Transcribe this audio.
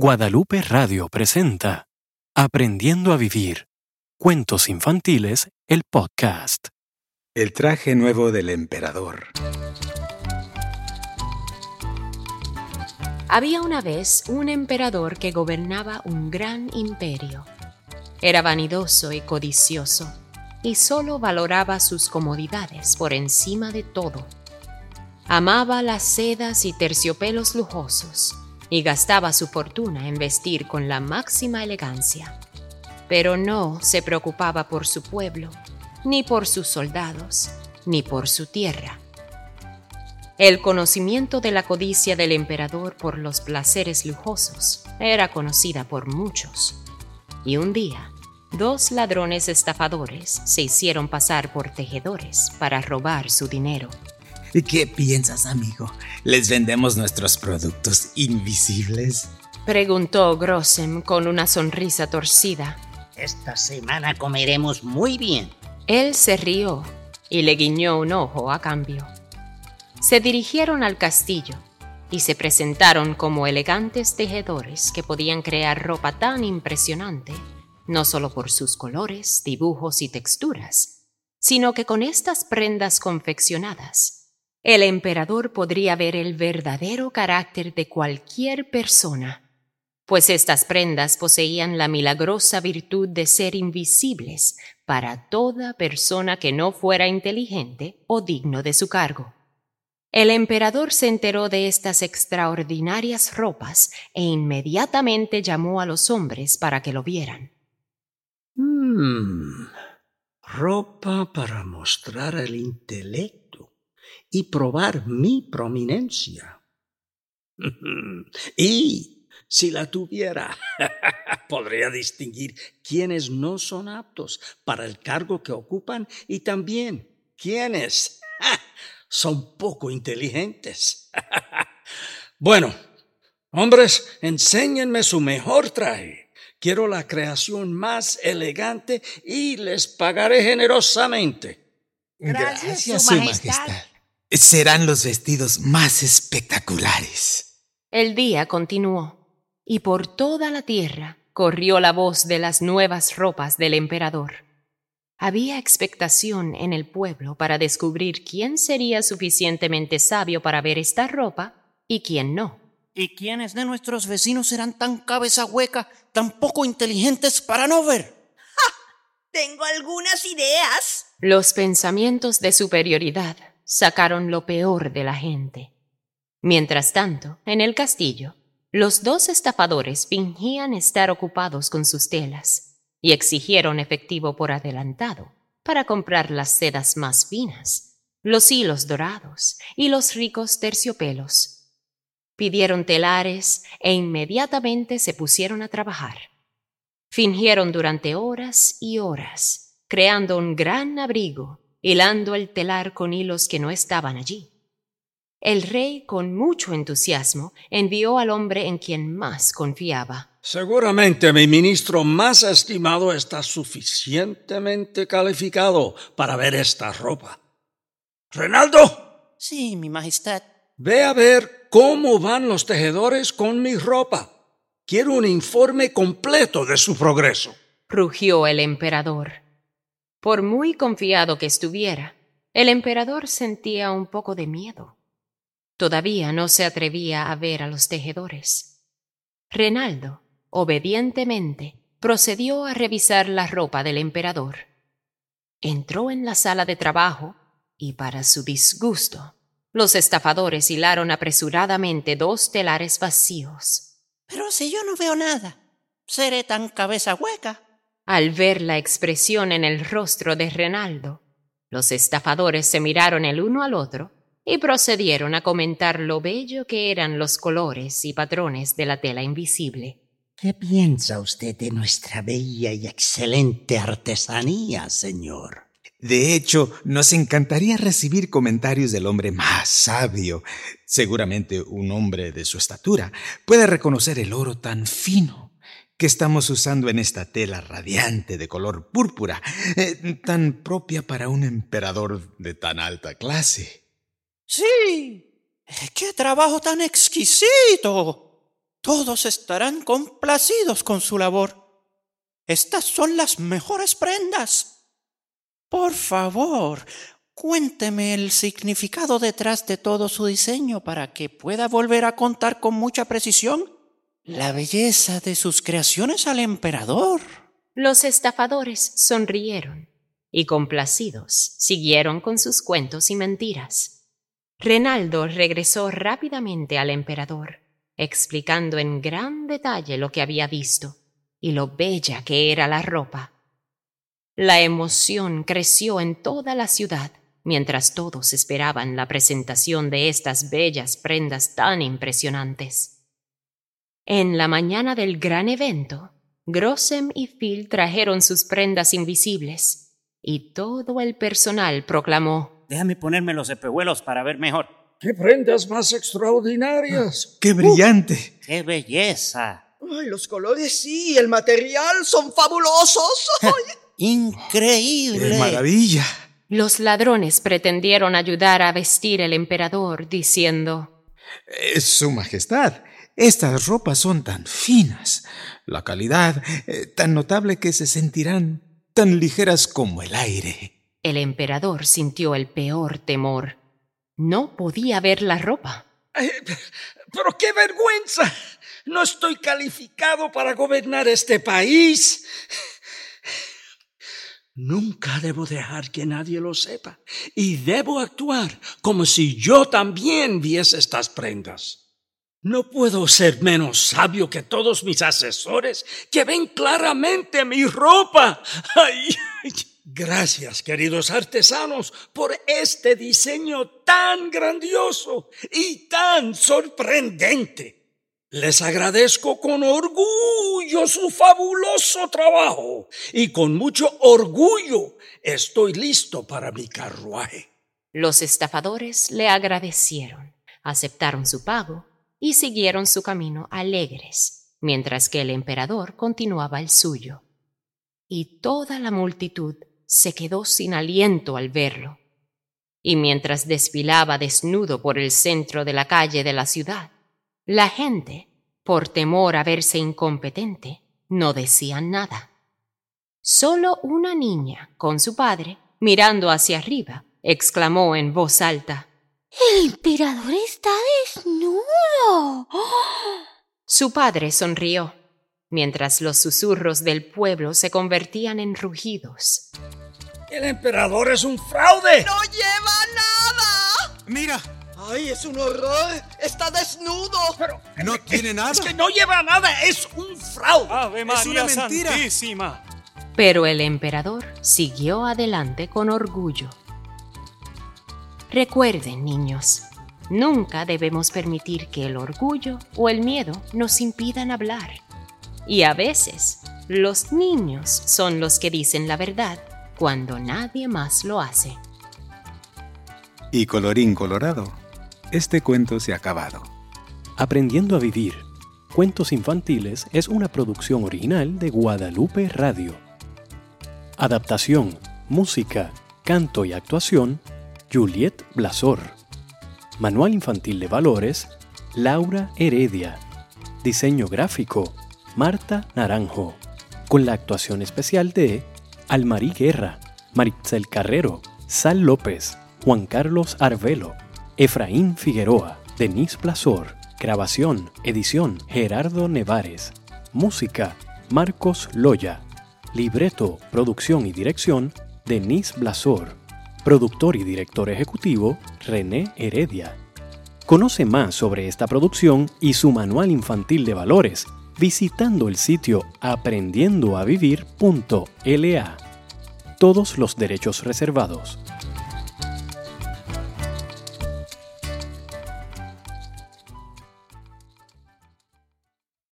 Guadalupe Radio presenta Aprendiendo a Vivir. Cuentos infantiles, el podcast. El traje nuevo del emperador. Había una vez un emperador que gobernaba un gran imperio. Era vanidoso y codicioso, y solo valoraba sus comodidades por encima de todo. Amaba las sedas y terciopelos lujosos y gastaba su fortuna en vestir con la máxima elegancia. Pero no se preocupaba por su pueblo, ni por sus soldados, ni por su tierra. El conocimiento de la codicia del emperador por los placeres lujosos era conocida por muchos. Y un día, dos ladrones estafadores se hicieron pasar por tejedores para robar su dinero. ¿Y qué piensas, amigo? ¿Les vendemos nuestros productos invisibles? Preguntó Grossem con una sonrisa torcida. Esta semana comeremos muy bien. Él se rió y le guiñó un ojo a cambio. Se dirigieron al castillo y se presentaron como elegantes tejedores que podían crear ropa tan impresionante, no solo por sus colores, dibujos y texturas, sino que con estas prendas confeccionadas el emperador podría ver el verdadero carácter de cualquier persona, pues estas prendas poseían la milagrosa virtud de ser invisibles para toda persona que no fuera inteligente o digno de su cargo. El emperador se enteró de estas extraordinarias ropas e inmediatamente llamó a los hombres para que lo vieran. Hmm, ropa para mostrar el intelecto y probar mi prominencia. y si la tuviera, podría distinguir quienes no son aptos para el cargo que ocupan y también quienes son poco inteligentes. bueno, hombres, enséñenme su mejor traje. Quiero la creación más elegante y les pagaré generosamente. Gracias, Su majestad serán los vestidos más espectaculares. El día continuó, y por toda la tierra corrió la voz de las nuevas ropas del emperador. Había expectación en el pueblo para descubrir quién sería suficientemente sabio para ver esta ropa y quién no. ¿Y quiénes de nuestros vecinos serán tan cabeza hueca, tan poco inteligentes para no ver? ¡Ja! Tengo algunas ideas. Los pensamientos de superioridad sacaron lo peor de la gente. Mientras tanto, en el castillo, los dos estafadores fingían estar ocupados con sus telas y exigieron efectivo por adelantado para comprar las sedas más finas, los hilos dorados y los ricos terciopelos. Pidieron telares e inmediatamente se pusieron a trabajar. Fingieron durante horas y horas, creando un gran abrigo hilando el telar con hilos que no estaban allí. El rey, con mucho entusiasmo, envió al hombre en quien más confiaba. Seguramente mi ministro más estimado está suficientemente calificado para ver esta ropa. Renaldo. Sí, mi majestad. Ve a ver cómo van los tejedores con mi ropa. Quiero un informe completo de su progreso. Rugió el emperador. Por muy confiado que estuviera, el emperador sentía un poco de miedo. Todavía no se atrevía a ver a los tejedores. Renaldo, obedientemente, procedió a revisar la ropa del emperador. Entró en la sala de trabajo y, para su disgusto, los estafadores hilaron apresuradamente dos telares vacíos. Pero si yo no veo nada, seré tan cabeza hueca. Al ver la expresión en el rostro de Renaldo, los estafadores se miraron el uno al otro y procedieron a comentar lo bello que eran los colores y patrones de la tela invisible. ¿Qué piensa usted de nuestra bella y excelente artesanía, señor? De hecho, nos encantaría recibir comentarios del hombre más sabio. Seguramente un hombre de su estatura puede reconocer el oro tan fino que estamos usando en esta tela radiante de color púrpura, eh, tan propia para un emperador de tan alta clase. Sí. ¡Qué trabajo tan exquisito! todos estarán complacidos con su labor. Estas son las mejores prendas. Por favor, cuénteme el significado detrás de todo su diseño para que pueda volver a contar con mucha precisión la belleza de sus creaciones al emperador. Los estafadores sonrieron y complacidos siguieron con sus cuentos y mentiras. Renaldo regresó rápidamente al emperador, explicando en gran detalle lo que había visto y lo bella que era la ropa. La emoción creció en toda la ciudad mientras todos esperaban la presentación de estas bellas prendas tan impresionantes. En la mañana del gran evento, Grossem y Phil trajeron sus prendas invisibles y todo el personal proclamó Déjame ponerme los espejuelos para ver mejor. ¡Qué prendas más extraordinarias! ¡Qué brillante! ¡Qué belleza! Ay, los colores sí, el material son fabulosos. ¡Increíble! ¡Qué maravilla! Los ladrones pretendieron ayudar a vestir el emperador, diciendo eh, Su Majestad, estas ropas son tan finas, la calidad eh, tan notable que se sentirán tan ligeras como el aire. El emperador sintió el peor temor. No podía ver la ropa. pero qué vergüenza. No estoy calificado para gobernar este país. Nunca debo dejar que nadie lo sepa y debo actuar como si yo también viese estas prendas. No puedo ser menos sabio que todos mis asesores que ven claramente mi ropa. Ay, gracias, queridos artesanos, por este diseño tan grandioso y tan sorprendente. Les agradezco con orgullo su fabuloso trabajo y con mucho orgullo estoy listo para mi carruaje. Los estafadores le agradecieron, aceptaron su pago y siguieron su camino alegres, mientras que el emperador continuaba el suyo. Y toda la multitud se quedó sin aliento al verlo. Y mientras desfilaba desnudo por el centro de la calle de la ciudad, la gente, por temor a verse incompetente, no decía nada. Solo una niña, con su padre, mirando hacia arriba, exclamó en voz alta El emperador está desnudo. Su padre sonrió, mientras los susurros del pueblo se convertían en rugidos. El emperador es un fraude. ¡No lleva nada! Mira, ¡Ay, es un horror! ¡Está desnudo! Pero no tiene nada. es que no lleva nada, es un fraude. Ave María María mentira. Santísima. Pero el emperador siguió adelante con orgullo. Recuerden, niños, nunca debemos permitir que el orgullo o el miedo nos impidan hablar. Y a veces, los niños son los que dicen la verdad cuando nadie más lo hace. Y colorín colorado, este cuento se ha acabado. Aprendiendo a vivir. Cuentos infantiles es una producción original de Guadalupe Radio. Adaptación, música, canto y actuación, Juliet Blasor. Manual infantil de valores, Laura Heredia. Diseño gráfico, Marta Naranjo. Con la actuación especial de Almarí Guerra, Maritzel Carrero, Sal López, Juan Carlos Arvelo, Efraín Figueroa, Denise Blasor. Grabación, edición, Gerardo Nevares. Música, Marcos Loya. Libreto, producción y dirección, Denise Blasor. Productor y director ejecutivo, René Heredia. Conoce más sobre esta producción y su manual infantil de valores visitando el sitio aprendiendoavivir.la. Todos los derechos reservados.